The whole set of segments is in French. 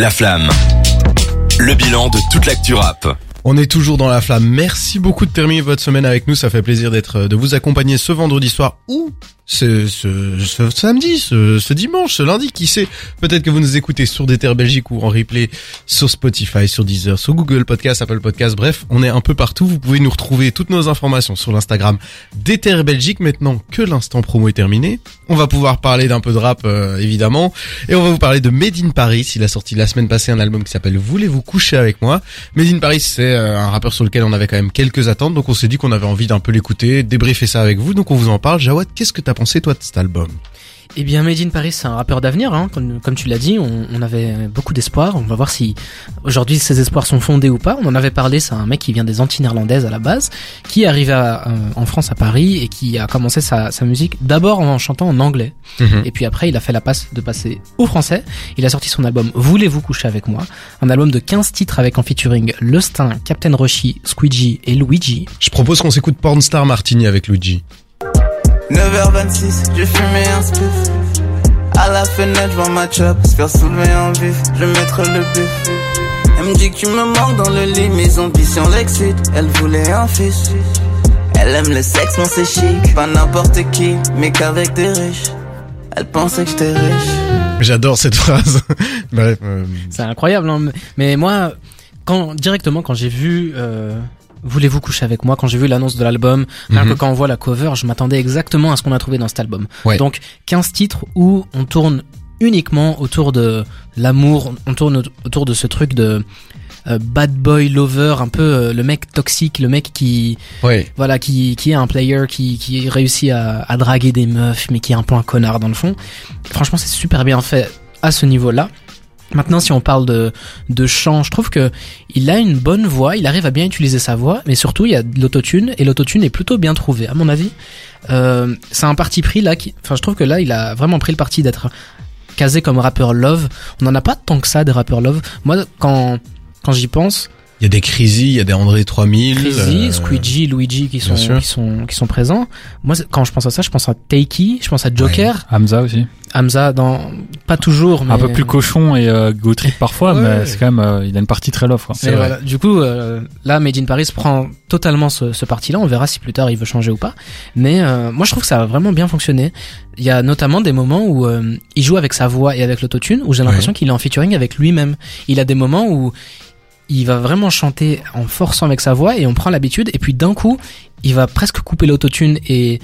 La Flamme. Le bilan de toute l'actu rap. On est toujours dans la flamme. Merci beaucoup de terminer votre semaine avec nous. Ça fait plaisir d'être, de vous accompagner ce vendredi soir ou ce, ce, ce samedi, ce, ce, dimanche, ce lundi, qui sait. Peut-être que vous nous écoutez sur des Belgique ou en replay sur Spotify, sur Deezer, sur Google Podcast, Apple Podcast. Bref, on est un peu partout. Vous pouvez nous retrouver toutes nos informations sur l'Instagram des Belgique. Maintenant que l'instant promo est terminé, on va pouvoir parler d'un peu de rap, euh, évidemment. Et on va vous parler de Made in Paris. Il a sorti la semaine passée un album qui s'appelle Voulez-vous coucher avec moi? Made in Paris, c'est euh, un rappeur sur lequel on avait quand même quelques attentes. Donc on s'est dit qu'on avait envie d'un peu l'écouter, débriefer ça avec vous. Donc on vous en parle. Jawad, qu'est-ce que t'as pensé toi de cet album eh bien, Made in Paris, c'est un rappeur d'avenir, hein. comme, comme, tu l'as dit, on, on, avait beaucoup d'espoir. On va voir si aujourd'hui ces espoirs sont fondés ou pas. On en avait parlé, c'est un mec qui vient des Antilles néerlandaises à la base, qui est arrivé à, euh, en France à Paris et qui a commencé sa, sa musique d'abord en chantant en anglais, Mhm. et puis après il a fait la passe de passer au français. Il a sorti son album Voulez-vous coucher avec moi, un album de 15 titres avec en featuring Le Stin, Captain Roshi, Squeegee et Luigi. Je propose qu'on s'écoute Pornstar Martini avec Luigi. 9h26, j'ai fumé un spiff. À la fenêtre, je vois ma chop se faire soulever en vif. Je vais mettre le bif. Elle me dit que tu me manques dans le lit, mes ambitions l'excitent. Elle voulait un fils. Elle aime le sexe, non c'est chic. Pas n'importe qui, mais qu'avec des riches. Elle pensait que j'étais riche. J'adore cette phrase. Bref. euh, C'est incroyable, hein, mais- mais moi, quand directement quand j'ai vu euh, Voulez-vous coucher avec moi quand j'ai vu l'annonce de l'album, Mhm. que quand on voit la cover, je m'attendais exactement à ce qu'on a trouvé dans cet album. Ouais. Donc 15 titres où on tourne uniquement autour de l'amour, on tourne au- autour de ce truc de euh, bad boy lover, un peu euh, le mec toxique, le mec qui voilà qui qui est un player qui qui réussit à, à draguer des meufs mais qui est un peu un connard dans le fond. Franchement, c'est super bien fait à ce niveau-là. Maintenant, si on parle de, de chant, je trouve que il a une bonne voix, il arrive à bien utiliser sa voix, mais surtout il y a de l'autotune et l'autotune est plutôt bien trouvé, à mon avis. Euh, c'est un parti pris là, qui, enfin je trouve que là il a vraiment pris le parti d'être casé comme rappeur love. On n'en a pas tant que ça des rappeurs love. Moi, quand quand j'y pense, Il y a des Crazy, il y a des André 3000. Crazy, euh, Squeegee, Luigi qui sont qui sont qui sont présents. Moi, quand je pense à ça, je pense à Takey, je pense à Joker, Hamza aussi. Hamza dans pas toujours, mais Un peu plus cochon et euh, parfois, Ouais. mais c'est quand même, euh, il a une partie très love. Quoi. Vrai. voilà, du coup, euh, là, Made in Paris prend totalement ce, ce parti-là. On verra si plus tard il veut changer ou pas. Mais euh, moi, je trouve que ça a vraiment bien fonctionné. Il y a notamment des moments où euh, il joue avec sa voix et avec l'autotune, où j'ai l'impression qu'il est en featuring avec lui-même. Il a des moments où il va vraiment chanter en forçant avec sa voix et on prend l'habitude. Et puis d'un coup, il va presque couper l'autotune et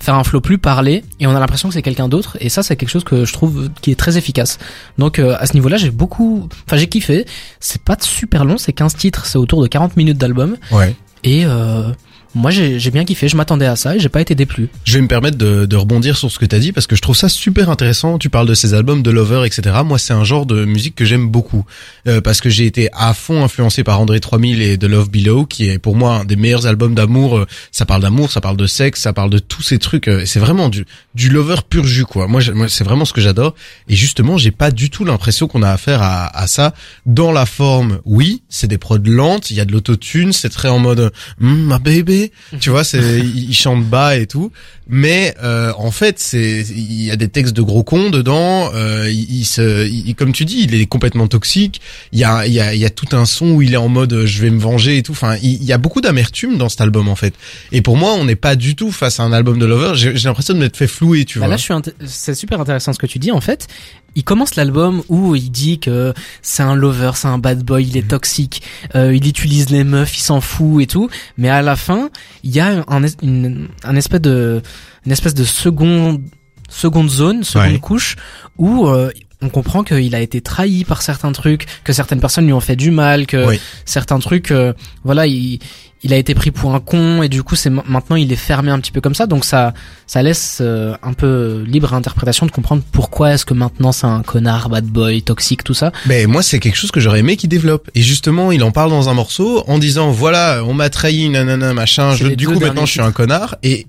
faire un flow plus parlé et on a l'impression que c'est quelqu'un d'autre et ça c'est quelque chose que je trouve qui est très efficace donc euh, à ce niveau là j'ai beaucoup enfin j'ai kiffé c'est pas super long c'est 15 titres c'est autour de 40 minutes d'album Ouais. et euh, moi j'ai bien kiffé je m'attendais à ça et j'ai pas été déplu Je vais me permettre de, de rebondir sur ce que t'as dit parce que je trouve ça super intéressant. Tu parles de ces albums, de Lover, etc. Moi, c'est un genre de musique que j'aime beaucoup Euh, parce que j'ai été à fond influencé par André 3000 et The Love Below, qui est pour moi un des meilleurs albums d'amour. Euh, Ça parle d'amour, ça parle de sexe, ça parle de tous ces trucs. Euh, C'est vraiment du du Lover pur jus, quoi. Moi, c'est vraiment ce que j'adore. Et justement, j'ai pas du tout l'impression qu'on a affaire à, à ça dans la forme. Oui, c'est des prods lentes, il y a de l'autotune, c'est très en mode mm, ma baby, tu vois, c'est il chante bas et tout. Mais euh, en fait, c'est il y a des textes de gros cons dedans. Euh, il, il se, il- comme tu dis, il est complètement toxique. Il y a, il y a, il y a tout un son où il est en mode euh, je vais me venger et tout. Enfin, il, il y a beaucoup d'amertume dans cet album en fait. Et pour moi, on n'est pas du tout face à un album de Lover. J'ai j'ai l'impression de m'être fait flouer, tu Bah vois. là je suis int- c'est super intéressant ce que tu dis en fait il commence l'album où il dit que c'est un lover, c'est un bad boy, il est toxique, euh, il utilise les meufs, il s'en fout et tout. Mais à la fin, il y a un, es- une, un espèce de, une espèce de seconde, seconde zone, seconde Ouais. couche où euh, on comprend qu'il a été trahi par certains trucs, que certaines personnes lui ont fait du mal, que Oui. certains trucs, euh, voilà, il, il a été pris pour un con et du coup c'est ma- maintenant il est fermé un petit peu comme ça. Donc ça, ça laisse euh, un peu libre interprétation de comprendre pourquoi est-ce que maintenant c'est un connard, bad boy, toxique, tout ça. Mais moi, c'est quelque chose que j'aurais aimé qu'il développe. Et justement, il en parle dans un morceau en disant voilà, on m'a trahi, nanana, machin. Je, du coup, maintenant, je suis un connard. Et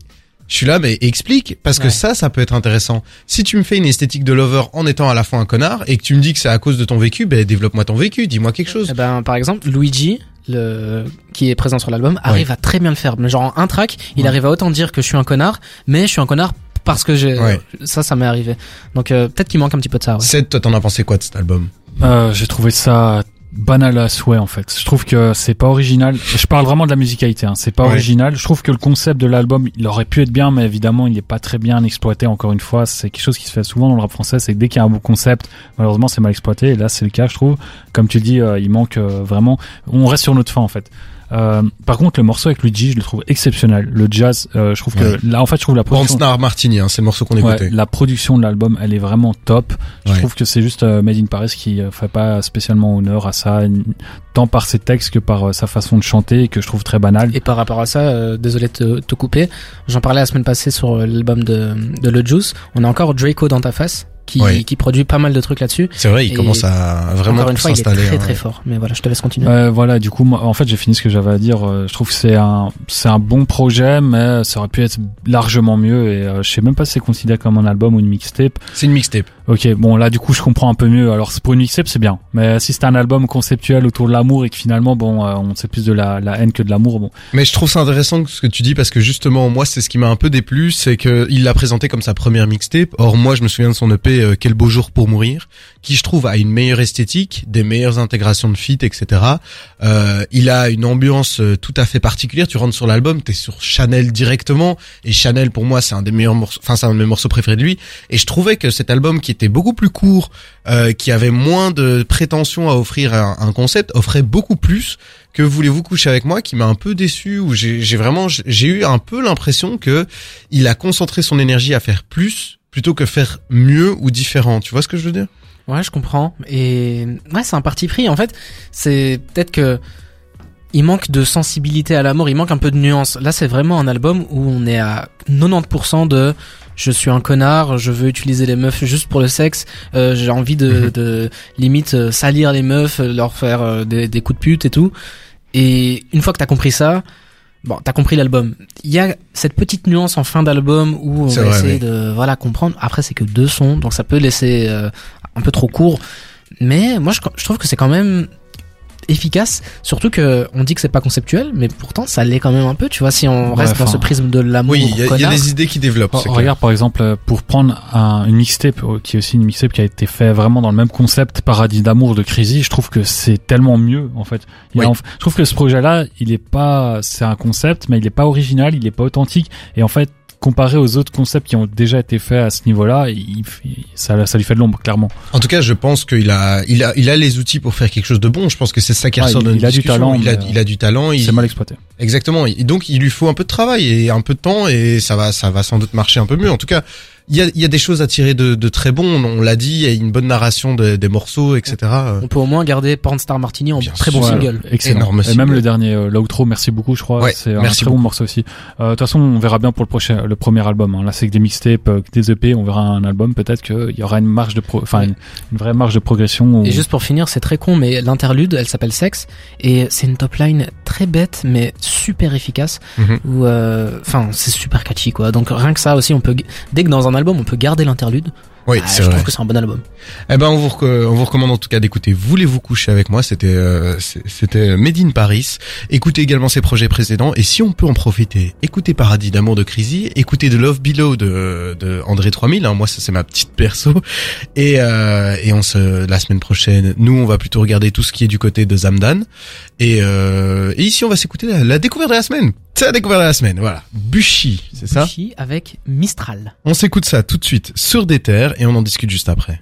je suis là, mais explique, parce que Ouais. ça, ça peut être intéressant. Si tu me fais une esthétique de lover en étant à la fois un connard et que tu me dis que c'est à cause de ton vécu, ben développe-moi ton vécu, dis-moi quelque chose. Eh ben, par exemple, Luigi, le qui est présent sur l'album, arrive à très bien le faire. Mais genre en un track, il Ouais. arrive à autant dire que je suis un connard, mais je suis un connard parce que j'ai Ouais. ça, ça m'est arrivé. Donc euh, peut-être qu'il manque un petit peu de ça. Ouais. Seth, toi, t'en as pensé quoi de cet album? Euh, j'ai trouvé ça banal à souhait en fait. Je trouve que c'est pas original. Je parle vraiment de la musicalité. Hein. C'est pas Ouais. original. Je trouve que le concept de l'album, il aurait pu être bien, mais évidemment, il est pas très bien exploité. Encore une fois, c'est quelque chose qui se fait souvent dans le rap français. C'est que dès qu'il y a un bon concept, malheureusement, c'est mal exploité. Et là, c'est le cas, je trouve. Comme tu dis, euh, il manque euh, vraiment. On reste sur notre fin en fait. Euh, par contre, le morceau avec Luigi, je le trouve exceptionnel. Le jazz, euh, je trouve Ouais. que là, en fait, je trouve la production. Pornstar Martini, hein, c'est le morceau qu'on Ouais, écoutait. la production de l'album, elle est vraiment top. Je Ouais. trouve que c'est juste euh, Made in Paris qui euh, fait pas spécialement honneur à ça, tant par ses textes que par euh, sa façon de chanter, que je trouve très banal. Et par rapport à ça, euh, désolé de te, te couper, j'en parlais la semaine passée sur l'album de, de Le Juice. On a encore Draco dans ta face qui, Oui. qui produit pas mal de trucs là-dessus. C'est vrai, il Et commence à vraiment Encore une fois, il est très hein. très fort. Mais voilà, je te laisse continuer. Euh, voilà, du coup, moi, en fait, j'ai fini ce que j'avais à dire. Euh, je trouve que c'est un, c'est un bon projet, mais ça aurait pu être largement mieux. Et euh, je sais même pas si c'est considéré comme un album ou une mixtape. C'est une mixtape. Ok, bon là, du coup, je comprends un peu mieux. Alors, c'est- pour une mixtape, c'est bien. Mais si c'est un album conceptuel autour de l'amour et que finalement, bon, euh, on sait plus de la, la haine que de l'amour, bon, Mais je trouve ça intéressant ce que tu dis parce que justement moi c'est ce qui m'a un peu déplu, c'est que il l'a présenté comme sa première mixtape. Or moi je me souviens de son EP euh, Quel beau jour pour mourir, qui je trouve a une meilleure esthétique, des meilleures intégrations de feat, etc. Euh, il a une ambiance euh, tout à fait particulière. Tu rentres sur l'album, t'es sur Chanel directement et Chanel pour moi c'est un des meilleurs morceaux, enfin c'est un de mes morceaux préférés de lui. Et je trouvais que cet album qui était beaucoup plus court, euh, qui avait moins de prétention à offrir un, un concept, offrait beaucoup plus que voulez-vous coucher avec moi qui m'a un peu déçu où j'ai j'ai vraiment j'ai eu un peu l'impression que il a concentré son énergie à faire plus plutôt que faire mieux ou différent tu vois ce que je veux dire? Ouais, je comprends. Et ouais, c'est un parti pris. En fait, c'est peut-être que il manque de sensibilité à l'amour, il manque un peu de nuance. Là, c'est vraiment un album où on est à 90% de je suis un connard, je veux utiliser les meufs juste pour le sexe, euh, j'ai envie de, Mhm. de limite euh, salir les meufs, leur faire euh, des, des coups de pute et tout. Et une fois que t'as compris ça, bon, t'as compris l'album. Il y a cette petite nuance en fin d'album où on va vrai, essayer oui. de voilà comprendre. Après, c'est que deux sons, donc ça peut laisser euh, un peu trop court. Mais moi, je, je trouve que c'est quand même efficace. Surtout que on dit que c'est pas conceptuel, mais pourtant ça l'est quand même un peu. Tu vois, si on Ouais, reste dans ce prisme de l'amour. oui il y, a- des idées qui développent Oh, regarde par exemple pour prendre un, une mixtape euh, qui est aussi une mixtape qui a été fait vraiment dans le même concept Paradis d'amour de Crazy je trouve que c'est tellement mieux en fait a je trouve que ce projet là il est pas c'est un concept mais il est pas original il est pas authentique et en fait comparé aux autres concepts qui ont déjà été faits à ce niveau là il, il- ça, ça lui fait de l'ombre clairement en tout cas je pense qu'il a il a il a les outils pour faire quelque chose de bon je pense que c'est ça qui Ouais, ressort il- notre il a du talent, il a il a du talent il- c'est mal exploité Exactement. Et donc il lui faut un peu de travail et un peu de temps et ça va ça va sans doute marcher un peu mieux. En tout cas, il y a, il y a des choses à tirer de, de très bon. On l'a dit, il y a une bonne narration de- des morceaux, etc. On peut au moins garder Pornstar Martini en Bien très bon single. excellent Énorme et single. même le dernier euh, l'outro merci beaucoup je crois Ouais, c'est un merci très bon morceau aussi Euh, de toute façon on verra bien pour le prochain le premier album hein. là c'est que des mixtapes euh, des EP on verra un album peut-être qu'il y aura une marge de pro enfin une, une vraie marge de progression où- Et juste pour finir, c'est très con, mais l'interlude, elle s'appelle Sex, et c'est une top line très bête, mais super efficace. Où, euh, enfin, c'est super catchy, quoi. Donc rien que ça aussi, on peut, dès que dans un on peut garder l'interlude. Oui, ah, c'est je vrai. trouve que c'est un bon album. Eh ben, on vous, reco- on vous recommande en tout cas d'écouter Voulez-vous coucher avec moi? C'était euh, c'était Made in Paris. Écoutez également ses projets précédents et si on peut en profiter, écoutez Paradis d'amour de Crazy, écoutez The Love Below de, de André 3000. Hein, moi, ça c'est ma petite perso. Et euh, et on se la semaine prochaine, nous on va plutôt regarder tout ce qui est du côté de Zamdan. Et, euh, et ici on va s'écouter la, la découverte de la semaine. C'est la découverte de la semaine. Voilà, Bushi, c'est ça? Bushi avec Mistral. On s'écoute ça tout de suite sur des terres et on en discute juste après.